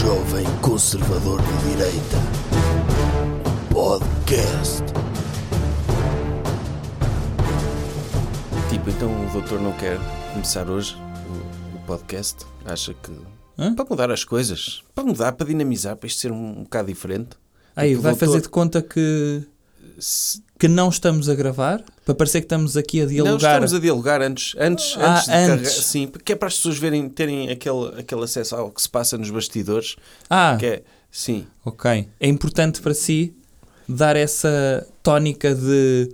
jovem conservador de direita. Podcast. Tipo, então o doutor não quer começar hoje o, o podcast? Acha que. Hã? Para mudar as coisas. Para mudar, para dinamizar, para isto ser um, um bocado diferente. Aí, Tipo, vai doutor- fazer de conta que, Se- que não estamos a gravar? Para parecer que estamos aqui a Não, dialogar. estamos a dialogar antes, antes, Ah, antes de antes. carregar. Sim, porque é para as pessoas verem, terem aquele, aquele acesso ao que se passa nos bastidores. Ah, Que é, sim, ok. É importante para si dar essa tónica de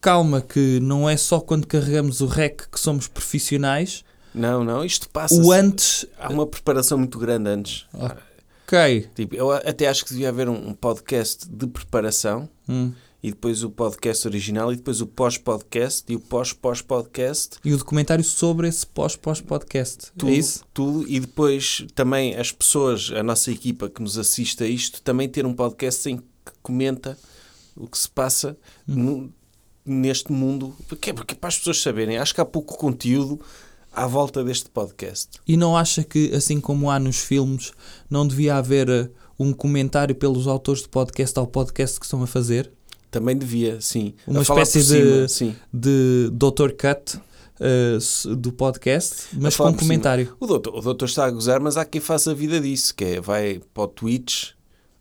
calma, que não é só quando carregamos o REC que somos profissionais. não, não, isto passa. O antes. Há uma preparação muito grande antes. Ok. Tipo, eu até acho que devia haver um, um podcast de preparação Hum. E depois o podcast original e depois o pós-podcast e o pós-pós-podcast. E o documentário sobre esse pós-pós-podcast. Tudo, É isso? tudo. E depois também as pessoas, a nossa equipa que nos assiste a isto, também ter um podcast em que comenta o que se passa Hum. neste mundo. Porque, porque para as pessoas saberem, acho que há pouco conteúdo à volta deste podcast. E não acha que, assim como há nos filmes, não devia haver eh, um comentário pelos autores de podcast ao podcast que estão a fazer? Também devia, sim. Uma A espécie de- cima, sim. de Dr. Cut s- do podcast, mas com um cima. comentário. O doutor, o doutor está a gozar, mas há quem faça a vida disso, que é, vai para o Twitch,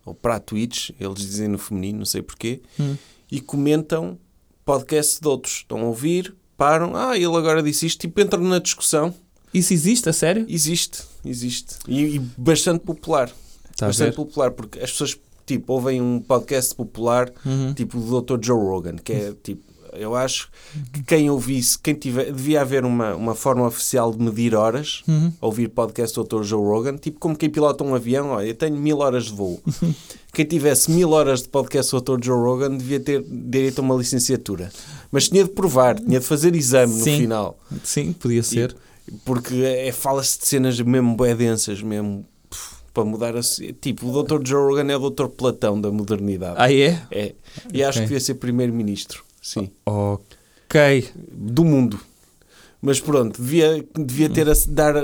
ou para a Twitch, eles dizem no feminino, não sei porquê, Hum. e comentam podcast de outros. Estão a ouvir, param, ah, ele agora disse isto, tipo, entram na discussão. Isso existe, a sério? Existe, existe. E, e bastante popular. Está a bastante popular, porque as pessoas, tipo, ouvem um podcast popular, Uhum. tipo o Dr. Joe Rogan, que é, tipo, eu acho que quem ouvisse, quem tiver, devia haver uma, uma forma oficial de medir horas, Uhum. ouvir podcast do Dr. Joe Rogan, tipo como quem pilota um avião, olha, eu tenho mil horas de voo. quem tivesse mil horas de podcast do Dr. Joe Rogan devia ter direito a uma licenciatura. Mas tinha de provar, tinha de fazer exame no Sim. final. Sim, podia ser. Porque é, fala-se de cenas mesmo bué densas, mesmo para mudar a... Tipo, o Dr. Joe Rogan é o Dr. Platão da modernidade. Ah, é? É. E acho Ok. que devia ser primeiro-ministro. Sim. Ok. Do mundo. Mas pronto, devia, devia ter a dar eh,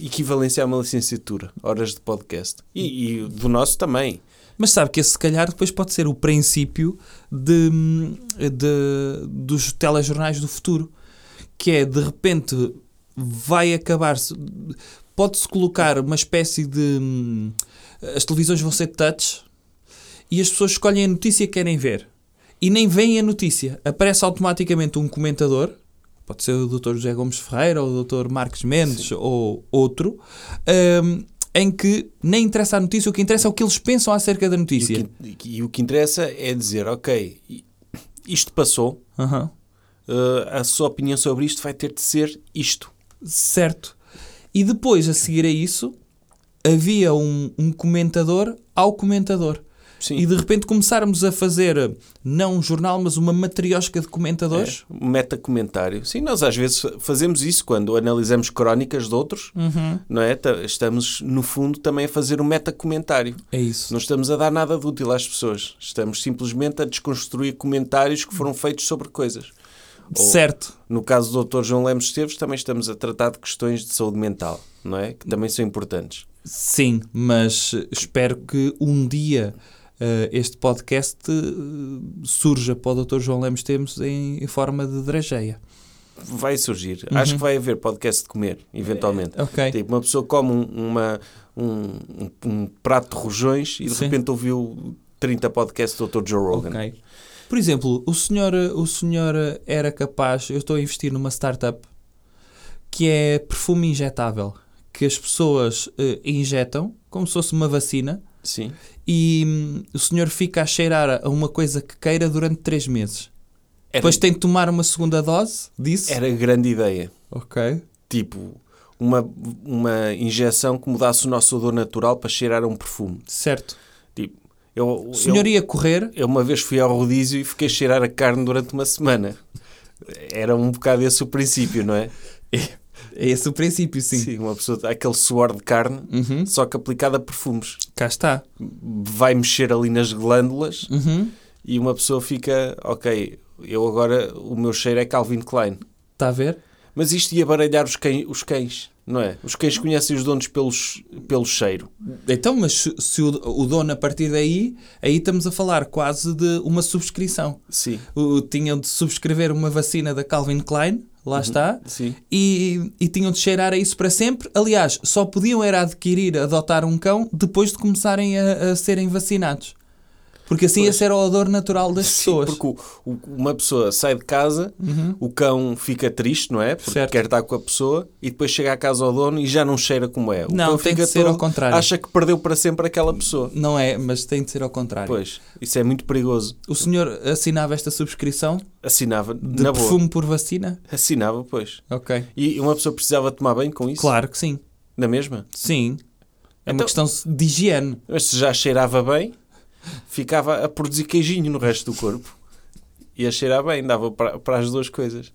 equivalência a uma licenciatura, horas de podcast. E, e do nosso também. Mas sabe que esse, se calhar, depois pode ser o princípio de, de- dos telejornais do futuro. Que é, de repente, vai acabar-se... Pode-se colocar uma espécie de... hum, As televisões vão ser touch e as pessoas escolhem a notícia que querem ver. E nem veem a notícia. Aparece automaticamente um comentador, pode ser o Dr. José Gomes Ferreira ou o Dr. Marcos Mendes ou outro, hum, em que nem interessa a notícia, o que interessa é o que eles pensam acerca da E notícia. o, que, e o que interessa é dizer, ok, isto passou, Aham. eh, a sua opinião sobre isto vai ter de ser isto. Certo. E depois, a seguir a isso, havia um, um comentador ao comentador. Sim. E de repente começarmos a fazer, não um jornal, mas uma matriosca de comentadores. É, um meta-comentário. Sim, nós às vezes fazemos isso quando analisamos crónicas de outros, Uhum. não é? Ta- Estamos, no fundo, também a fazer um meta-comentário. É isso. Não estamos a dar nada de útil às pessoas. Estamos simplesmente a desconstruir comentários que foram feitos sobre coisas. Ou, Certo. no caso do Dr. João Lemos Esteves, também estamos a tratar de questões de saúde mental, não é? Que também são importantes. Sim, mas espero que um dia eh, este podcast eh, surja para o Dr. João Lemos Temos em, em forma de drageia. Vai surgir. Acho que vai haver podcast de comer, eventualmente. Uhum. Ok. Tipo, uma pessoa come um, uma, um, um- prato de rojões e de Sim. repente ouviu 30 podcasts do Dr. Joe Rogan. Ok. Por exemplo, o senhor, o senhor era capaz, eu estou a investir numa startup que é perfume injetável, que as pessoas eh, injetam como se fosse uma vacina Sim. e hum, o senhor fica a cheirar a uma coisa que queira durante 3 meses. Era, Depois tem de tomar uma segunda dose disso. era grande ideia. Ok. Tipo, uma, uma injeção que mudasse o nosso odor natural para cheirar a um perfume. Certo. Eu, O senhor eu, ia correr, eu uma vez fui ao rodízio e fiquei a cheirar a carne durante uma semana. Era um bocado esse o princípio, não é? é esse o princípio, sim. uma pessoa, aquele suor de carne, Uhum. só que aplicado a perfumes. Cá está. Vai mexer ali nas glândulas Uhum. e uma pessoa fica, ok, eu agora, o meu cheiro é Calvin Klein. Está a ver? Mas isto ia baralhar os cães, os cães, não é? Os cães conhecem os donos pelos, pelo cheiro. Então, mas se, se o, o dono a partir daí, aí estamos a falar quase de uma subscrição. Sim. O- tinham de subscrever uma vacina da Calvin Klein, lá está, Sim. e, e tinham de cheirar a isso para sempre. Aliás, só podiam era adquirir, adotar um cão depois de começarem a, a serem vacinados. Porque assim Pois. esse era o odor natural das Sim, pessoas. porque o- o- uma pessoa sai de casa, o cão fica triste, não é? Porque Certo. quer estar com a pessoa e depois chega à casa ao dono e já não cheira como é. O Não, cão tem fica de ser ao todo- contrário. Acha que perdeu para sempre aquela pessoa. Não é, mas tem de ser ao contrário. Pois, isso é muito perigoso. O senhor assinava esta subscrição Assinava, de na boa. perfume por vacina? Assinava, pois. Ok. E uma pessoa precisava tomar bem com isso? Claro que sim. Na mesma? Sim. É uma Então- questão de higiene. Mas se já cheirava bem, ficava a produzir queijinho no resto do corpo. E a cheirar bem, dava para, para as duas coisas.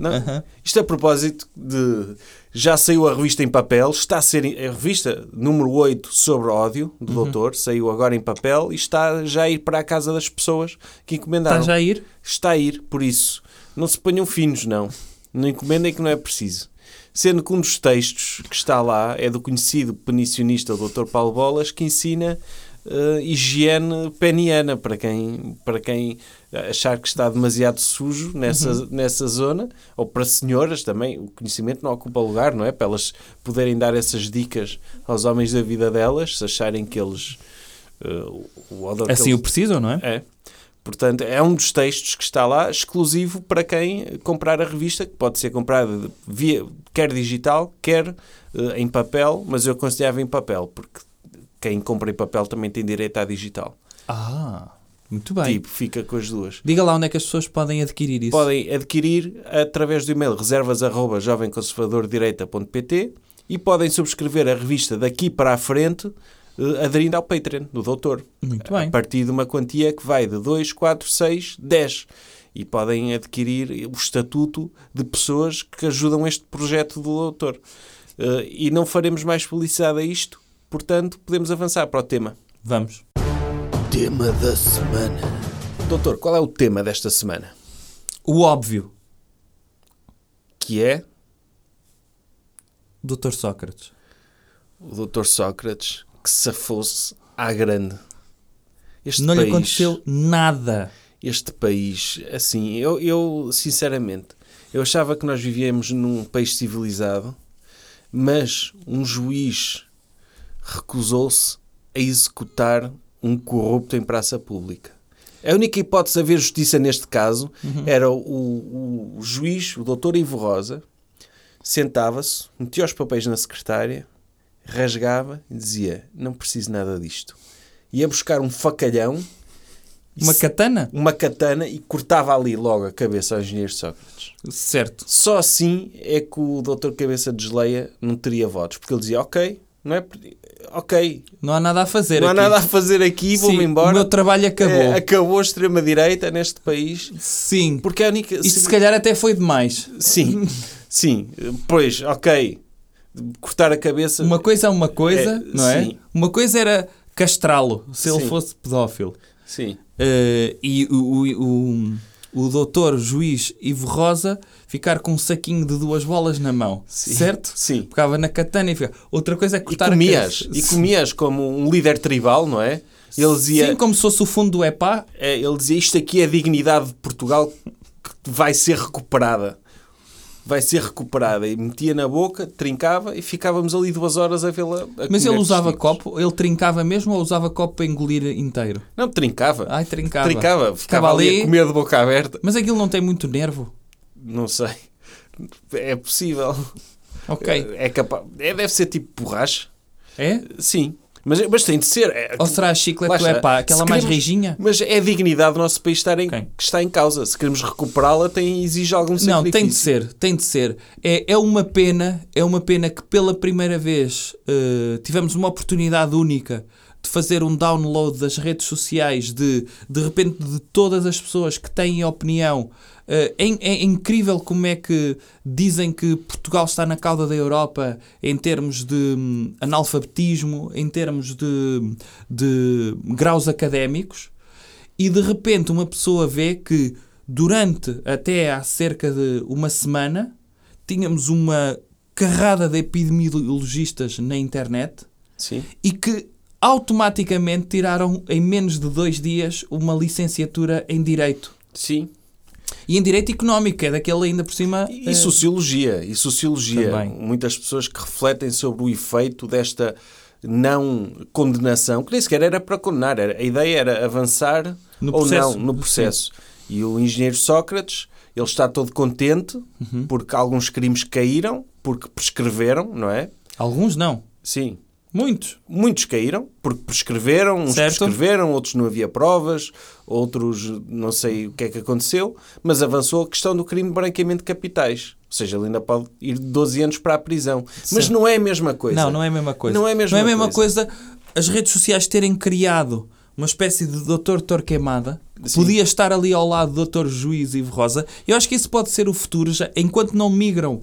Não? Aham. Isto a propósito de. Já saiu a revista em papel, está a ser. A revista número 8 sobre ódio, do doutor, saiu agora em papel e está já a ir para a casa das pessoas que encomendaram. Está já a ir? Está a ir, por isso. Não se ponham finos, não. Não encomendem que não é preciso. Sendo que um dos textos que está lá é do conhecido penicionista Dr. Paulo Bolas, que ensina eh, higiene peniana para quem, para quem achar que está demasiado sujo nessa, nessa zona, ou para senhoras também. O conhecimento não ocupa lugar, não é? Para elas poderem dar essas dicas aos homens da vida delas, se acharem que eles. eh, o odor Assim eles- o precisam, não é? é. Portanto, é um dos textos que está lá, exclusivo para quem comprar a revista, que pode ser comprada via, quer digital, quer eh, em papel, mas eu aconselhava em papel, porque quem compra em papel também tem direito à digital. Ah, muito bem. Tipo, fica com as duas. Diga lá onde é que as pessoas podem adquirir isso. Podem adquirir através do e-mail reservas.jovemconservadordireita.pt e podem subscrever a revista daqui para a frente eh, aderindo ao Patreon do doutor. Muito A bem. partir de uma quantia que vai de 2, 4, 6, 10. E podem adquirir o estatuto de pessoas que ajudam este projeto do doutor. Eh, e não faremos mais publicidade a isto, portanto, podemos avançar para o tema. Vamos. Tema da semana. Doutor, qual é o tema desta semana? O óbvio. Que é Dr. Sócrates. o doutor Sócrates que se fosse à grande. Este Não país, lhe aconteceu nada. este país, assim, eu, eu sinceramente, eu achava que nós vivíamos num país civilizado, mas um juiz recusou-se a executar um corrupto em praça pública. A única hipótese de haver justiça neste caso era o, o- o juiz, o doutor Ivo Rosa, sentava-se, metia os papéis na secretária, rasgava e dizia: Não preciso nada disto. Ia buscar um facalhão, Uma se- katana? uma katana e cortava ali logo a cabeça ao engenheiro Sócrates. Certo. Só assim é que o doutor Cabeça de Geleia não teria votos, porque ele dizia: Ok, não é. Ok, Não há nada a fazer não há aqui. nada a fazer aqui, vou-me embora. O meu trabalho acabou. É, acabou a extrema-direita neste país. Sim. Porque é a única. Isto se calhar até foi demais. Sim, sim. Pois, ok. Cortar a cabeça. Uma coisa é uma coisa, É, não é? sim. Uma coisa era castrá-lo, se ele Sim. fosse pedófilo. Sim. Eh, e o, o, o, o doutor juiz Ivo Rosa ficar com um saquinho de duas bolas na mão, Sim. certo? Sim. Ficava na katana e ficava. Outra coisa é E cortar comias, a cabeça. e comias como um líder tribal, não é? Ele dizia, Sim, como se fosse o fundo do EPA. é, ele dizia isto aqui é a dignidade de Portugal que vai ser recuperada. Vai ser recuperada. E metia na boca, trincava e ficávamos ali duas horas a vê-la. Mas ele usava copo, ele trincava mesmo ou usava copo para engolir inteiro? Não, trincava. Ai, trincava. Trincava. Ficava, Ficava ali ali. a comer de boca aberta. Mas aquilo não tem muito nervo. Não sei. É possível. Ok. É capaz. É, deve ser tipo borracha. É? Sim. Mas, mas tem de ser. É, Ou será a chiclete do está. EPA, aquela mais rijinha? Mas é a dignidade do nosso país estar em, que está em causa. Se queremos recuperá-la, tem, exige algum sacrifício. Não, tem de ser, tem de ser. É, é uma pena, é uma pena que pela primeira vez eh, tivemos uma oportunidade única de fazer um download das redes sociais de de repente de todas as pessoas que têm opinião. Eh, é, é incrível como é que dizem que Portugal está na cauda da Europa em termos de hum, analfabetismo, em termos de, de graus académicos e de repente uma pessoa vê que durante até há cerca de uma semana tínhamos uma carrada de epidemiologistas na internet Sim. e que automaticamente tiraram em menos de dois dias uma licenciatura em Direito. Sim. E em Direito Económico, que é daquele ainda por cima... E, eh, e sociologia. E sociologia. Também. Muitas pessoas que refletem sobre o efeito desta não condenação, que nem sequer era para condenar. Era, a ideia era avançar No ou processo. não no processo. E o engenheiro Sócrates, ele está todo contente Uhum. porque alguns crimes caíram, porque prescreveram, não é? Alguns não. Sim. Muitos. Muitos caíram, porque prescreveram, uns Certo. prescreveram, outros não havia provas, outros não sei o que é que aconteceu, mas avançou a questão do crime de branqueamento de capitais. Ou seja, ele ainda pode ir 12 anos para a prisão. Mas não é a mesma coisa. Não, não é a mesma coisa. Não é a mesma Não é a mesma coisa. as redes sociais terem criado uma espécie de doutor Torquemada, que Sim. podia estar ali ao lado do doutor Juiz Ivo Rosa. Eu acho que isso pode ser o futuro, já, enquanto não migram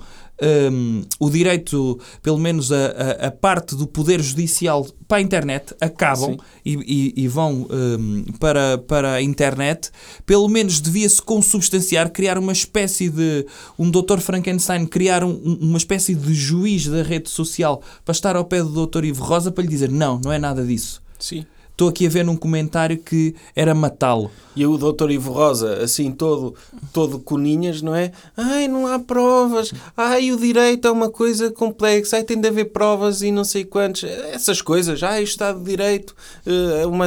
hum, o direito, pelo menos a, a- a parte do poder judicial para a internet, acabam e, e- e vão hum, para, para a internet, pelo menos devia-se consubstanciar, criar uma espécie de. um doutor Frankenstein, criar um- um- uma espécie de juiz da rede social para estar ao pé do doutor Ivo Rosa para lhe dizer: não, não é nada disso. Sim. Estou aqui a ver num comentário que era matá-lo. E o doutor Ivo Rosa, assim, todo, todo coninhas, não é? Ai, não há provas. Ai, o direito é uma coisa complexa. Ai, tem de haver provas e não sei quantos. Essas coisas. Ai, o Estado de Direito é uma,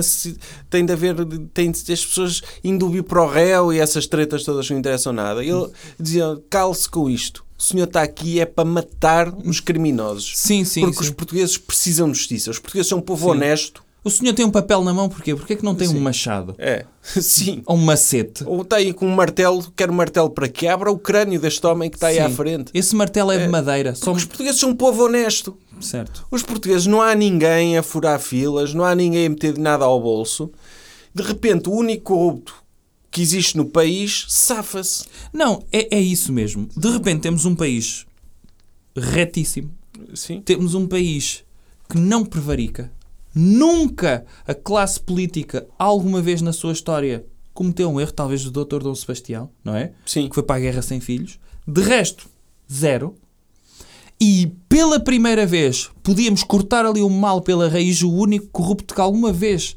tem de haver... Tem de, as pessoas indúbio para o réu e essas tretas todas não interessam nada. Ele dizia, cale-se com isto. O senhor está aqui é para matar os criminosos. Sim, sim. Porque sim. os portugueses precisam de justiça. Os portugueses são um povo Sim. honesto. O senhor tem um papel na mão, porquê? Porquê que não tem um Sim. machado? É, sim. Ou um macete? Ou está aí com um martelo, quer um martelo para que abra o crânio deste homem que está aí Sim. à frente. Esse martelo é, de madeira. Somos... Os portugueses são um povo honesto. Certo. Os portugueses não há ninguém a furar filas, não há ninguém a meter nada ao bolso. De repente, o único corrupto que existe no país safa-se. Não, é, é isso mesmo. De repente temos um país retíssimo. Sim. Temos um país que não prevarica. Nunca a classe política, alguma vez na sua história, cometeu um erro, talvez do Dr. Dom Sebastião, não é? Sim. Que foi para a guerra sem filhos. De resto, zero. E pela primeira vez podíamos cortar ali o mal pela raiz, o único corrupto que alguma vez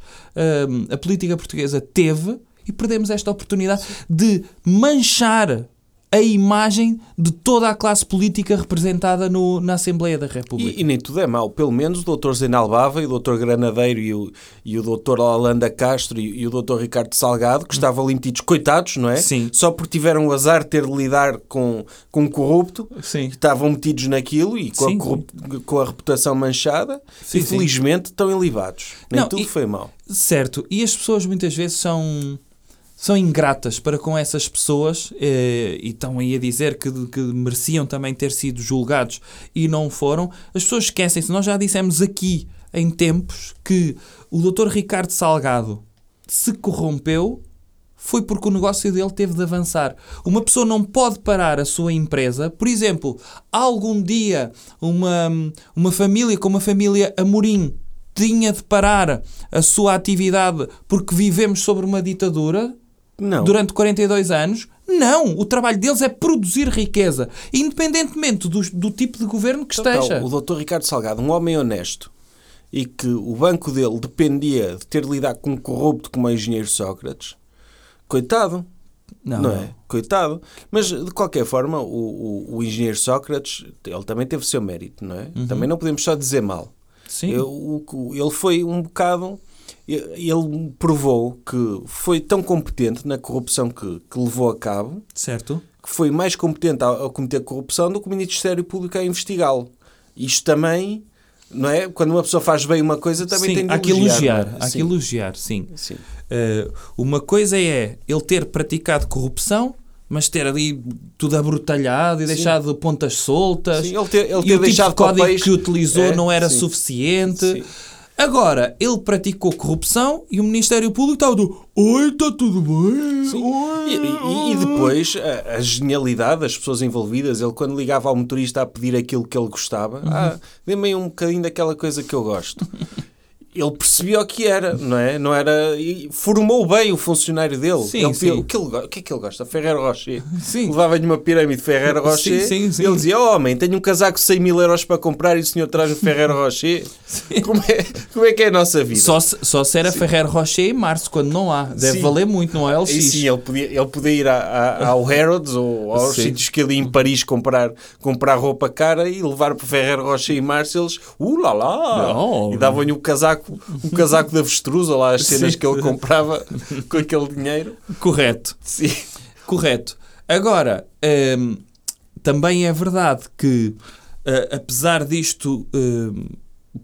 hum, a política portuguesa teve, e perdemos esta oportunidade de manchar a imagem de toda a classe política representada no- na Assembleia da República. E, e nem tudo é mau. Pelo menos o doutor Zenal Bava e o doutor Granadeiro e o, e o doutor Holanda Castro e, e o doutor Ricardo Salgado, que estavam ali metidos, coitados, não é? Sim. Só porque tiveram o azar de ter de lidar com, com um corrupto, Sim. estavam metidos naquilo e com, Sim, a, corrup- com a reputação manchada Sim, e felizmente estão ilibados. Nem Não, tudo e- foi mau. Certo, e as pessoas muitas vezes são, são ingratas para com essas pessoas eh, e estão aí a dizer que, que mereciam também ter sido julgados e não foram. As pessoas esquecem-se, nós já dissemos aqui em tempos que o Dr. Ricardo Salgado se corrompeu foi porque o negócio dele teve de avançar. Uma pessoa não pode parar a sua empresa. Por exemplo, algum dia uma, uma família como a família Amorim tinha de parar a sua atividade porque vivemos sobre uma ditadura Não. durante 42 anos. Não! O trabalho deles é produzir riqueza, independentemente do, do tipo de governo que Então, esteja. o doutor Ricardo Salgado, um homem honesto e que o banco dele dependia de ter de lidar com um corrupto como o engenheiro Sócrates, coitado. Não, é? Coitado. Mas, de qualquer forma, o, o, o engenheiro Sócrates, ele também teve o seu mérito, não é? Também não podemos só dizer mal. Uhum. Sim. Eu- o ele foi um bocado... Ele provou que foi tão competente na corrupção que, que levou a cabo, Certo? que foi mais competente a, a cometer corrupção do que o Ministério Público a investigá-lo. Isto também, não é? Quando uma pessoa faz bem uma coisa, também sim, tem de há que elogiar. é? Há que elogiar, sim. sim. Uh, uma coisa é ele ter praticado corrupção, mas ter ali tudo abrutalhado e Sim. deixado pontas soltas. Sim, ele ter, ele e ter o tipo de código que utilizou É, não era suficiente. Sim. Agora, ele praticou corrupção e o Ministério Público estava do Oi, está tudo bem? Oi, E, e- e depois a, a genialidade das pessoas envolvidas, ele quando ligava ao motorista a pedir aquilo que ele gostava, Uhum. ah, dê-me aí um bocadinho daquela coisa que eu gosto. ele percebia o que era, não é? Não era e formou bem o funcionário dele. Sim, ele, sim. O, que ele, o que é que ele gosta? Ferreiro Rocher. Sim. Levava-lhe uma pirâmide de Ferreiro Rocher. Sim, sim, sim. Ele dizia: oh, Homem, tenho um casaco de 100 mil euros para comprar e o senhor traz o Ferreiro Rocher. Como é, como é que é a nossa vida? Só se, só se era Ferrer Rocher em março, quando não há. Deve Sim. valer muito, não é LX. E sim, ele podia, ele podia ir a- a- ao Harrods ou aos Sim. sítios que ele ia em Paris comprar, comprar roupa cara e levar para Ferreiro Rocher e Março eles, uh lá lá, Não. e davam-lhe um casaco, um casaco de avestruz, ou lá as cenas Sim. que ele comprava com aquele dinheiro. Correto. Sim. Correto. Agora, hum, também é verdade que, eh, apesar disto hum,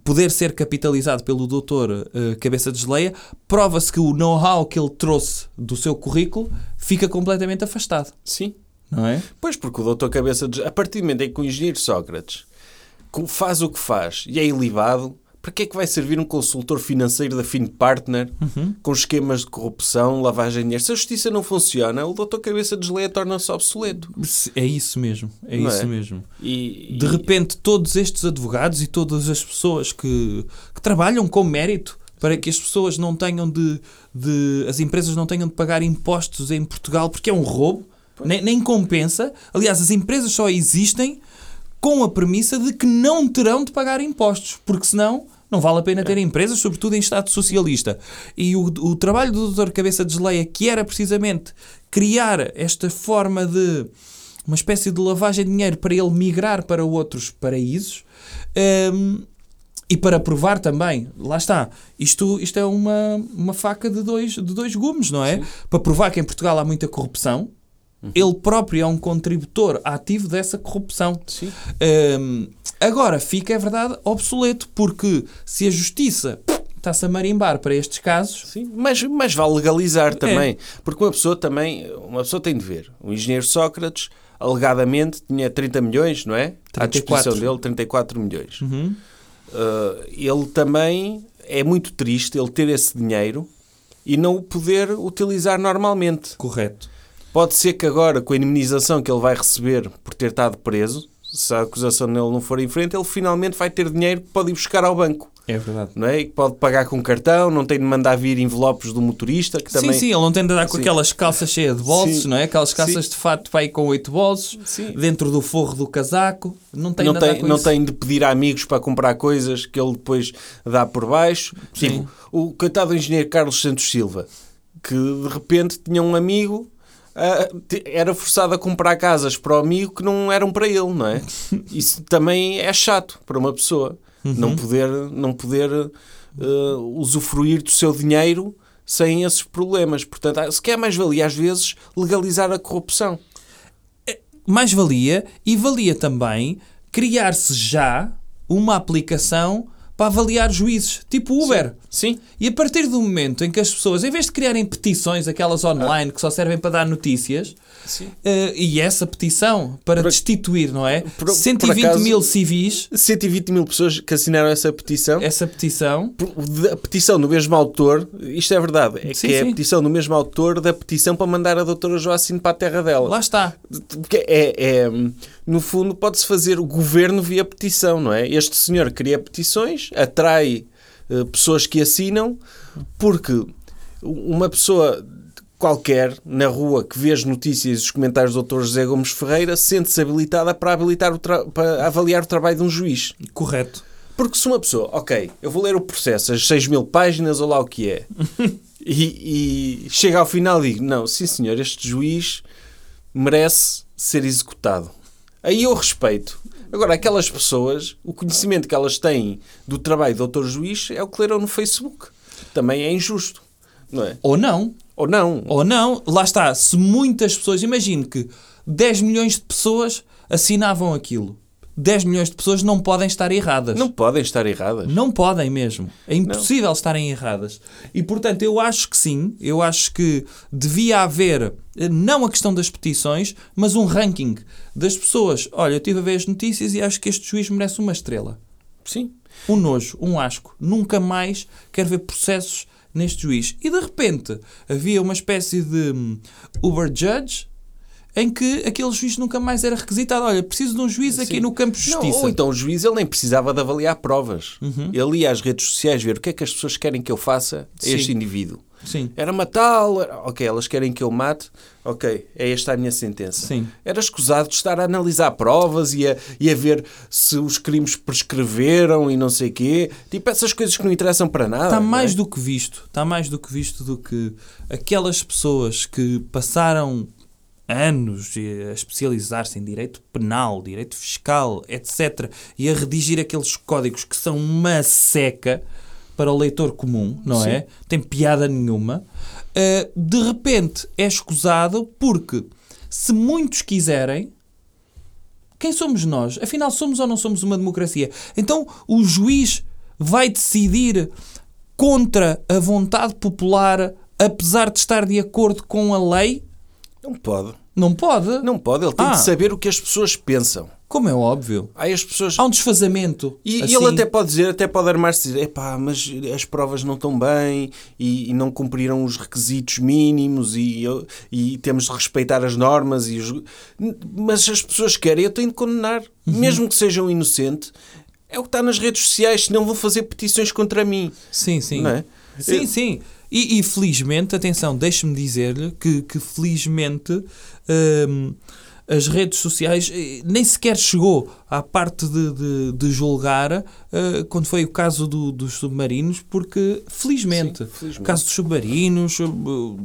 poder ser capitalizado pelo doutor eh, Cabeça de Geleia, prova-se que o know-how que ele trouxe do seu currículo fica completamente afastado, Sim. não é? Pois, porque o doutor Cabeça de... A partir do momento em que o engenheiro Sócrates faz o que faz e é ilibado, para que é que vai servir um consultor financeiro da Fin Partner Uhum. com esquemas de corrupção, lavagem de dinheiro? Se a justiça não funciona, o doutor Cabeça de Geleia torna-se obsoleto. É isso mesmo, é Não isso é? mesmo. E, De e- repente, todos estes advogados e todas as pessoas que, que trabalham com mérito para que as pessoas não tenham de, de- as empresas não tenham de pagar impostos em Portugal porque é um roubo, nem, nem compensa. Aliás, as empresas só existem com a premissa de que não terão de pagar impostos, porque senão não vale a pena ter empresas, sobretudo em Estado socialista. E o, o trabalho do Dr. Cabeça de Geleia, que era precisamente criar esta forma de uma espécie de lavagem de dinheiro para ele migrar para outros paraísos hum, e para provar também, lá está, isto, isto é uma, uma faca de dois, de dois gumes, não é? Para provar que em Portugal há muita corrupção, ele próprio é um contributor ativo dessa corrupção. Hum, agora fica, é verdade, obsoleto, porque se a justiça está-se a marimbar para estes casos, Sim, mas, mas vale legalizar também. Porque uma pessoa também, uma pessoa tem de ver. O engenheiro Sócrates, alegadamente, tinha 30 milhões, não é? À 34. disposição dele, 34 milhões. Uhum. Uh, ele também é muito triste ele ter esse dinheiro e não o poder utilizar normalmente. correto. Pode ser que agora, com a indemnização que ele vai receber por ter estado preso, se a acusação dele não for em frente, ele finalmente vai ter dinheiro que pode ir buscar ao banco. É verdade. Não é? E que pode pagar com cartão, não tem de mandar vir envelopes do motorista, que também... Sim, sim, ele não tem de andar com Sim. aquelas calças cheias de bolsos, Sim. não é? Aquelas calças Sim. de fato para ir com oito bolsos, dentro do forro do casaco. Não tem não de tem, não isso. tem de pedir a amigos para comprar coisas que ele depois dá por baixo. Sim. Tipo, o coitado do engenheiro Carlos Santos Silva, que de repente tinha um amigo, ah, era forçado a comprar casas para o amigo que não eram para ele, não é? Isso também é chato para uma pessoa. Uhum. Não poder, não poder ah, usufruir do seu dinheiro sem esses problemas. Portanto, ah, se quer mais valia às vezes legalizar a corrupção. Mais valia e valia também criar-se já uma aplicação para avaliar juízes, tipo Uber. Sim. E a partir do momento em que as pessoas, em vez de criarem petições, aquelas online que só servem para dar notícias, Sim. eh, e essa petição para Por- destituir, não é? por- por 120 acaso- mil civis, 120 mil pessoas que assinaram essa petição. essa petição. a petição do mesmo autor, isto é verdade, é Sim, que é a sim. petição do mesmo autor da petição para mandar a doutora Joacine para a terra dela. Lá está. Porque é, é, no fundo, pode-se fazer o governo via petição, não é? Este senhor cria petições, atrai eh, pessoas que assinam, porque uma pessoa qualquer na rua que vê as notícias e os comentários do Dr. José Gomes Ferreira sente-se habilitada para, habilitar para avaliar o trabalho de um juiz. Correto. Porque se uma pessoa, ok, eu vou ler o processo, as 6 mil páginas ou lá o que é, e, e chega ao final e digo, não, sim senhor, este juiz merece ser executado. Aí eu respeito. Agora, aquelas pessoas, o conhecimento que elas têm do trabalho do doutor juiz é o que leram no Facebook. Também é injusto, não é? Ou não. Ou não. Ou não. Lá está. Se muitas pessoas... Imagino que 10 milhões de pessoas assinavam aquilo. 10 milhões de pessoas não podem estar erradas. Não podem estar erradas. Não podem mesmo. É impossível estarem erradas. E portanto, eu acho que sim. Eu acho que devia haver, eh, não a questão das petições, mas um ranking das pessoas. Olha, eu estive a ver as notícias e acho que este juiz merece uma estrela. Sim. Um nojo, um asco. Nunca mais quero ver processos neste juiz. E de repente havia uma espécie de hum, Uber Judge em que aquele juiz nunca mais era requisitado. Olha, preciso de um juiz aqui Sim. no campo de Não, justiça. ou então o juiz ele nem precisava de avaliar provas. Uhum. Ele ia às redes sociais ver o que é que as pessoas querem que eu faça a este indivíduo. Sim. Era matá-lo, ok, elas querem que eu mate, ok, é esta a minha sentença. Sim. Era escusado de estar a analisar provas e a, e a ver se os crimes prescreveram e não sei quê. Tipo, essas coisas que não interessam para nada. Está não é? mais do que visto. Está mais do que visto do que aquelas pessoas que passaram anos a especializar-se em direito penal, direito fiscal, etc. e a redigir aqueles códigos que são uma seca para o leitor comum, não Sim. é? Tem piada nenhuma. Uh, de repente é escusado porque se muitos quiserem, quem somos nós? Afinal, somos ou não somos uma democracia? Então o juiz vai decidir contra a vontade popular, apesar de estar de acordo com a lei? Não pode. Não pode. Não pode, ele tem Ah. de saber o que as pessoas pensam. Como é óbvio. Aí as pessoas. Há um desfazamento. E, e assim. ele até pode dizer, até pode armar-se e dizer, epá, mas as provas não estão bem e, e não cumpriram os requisitos mínimos e, e temos de respeitar as normas. E os... Mas as pessoas querem, eu tenho de condenar, Uhum. mesmo que seja um inocente. É o que está nas redes sociais, senão vão fazer petições contra mim. Sim, sim. Não é? Sim, Eu- sim. E, e felizmente, atenção, deixe-me dizer-lhe que, que felizmente hum, as redes sociais eh, nem sequer chegou à parte de, de, de julgar eh, quando foi o caso do- dos submarinos, porque felizmente, Sim, felizmente. caso dos submarinos, eh, o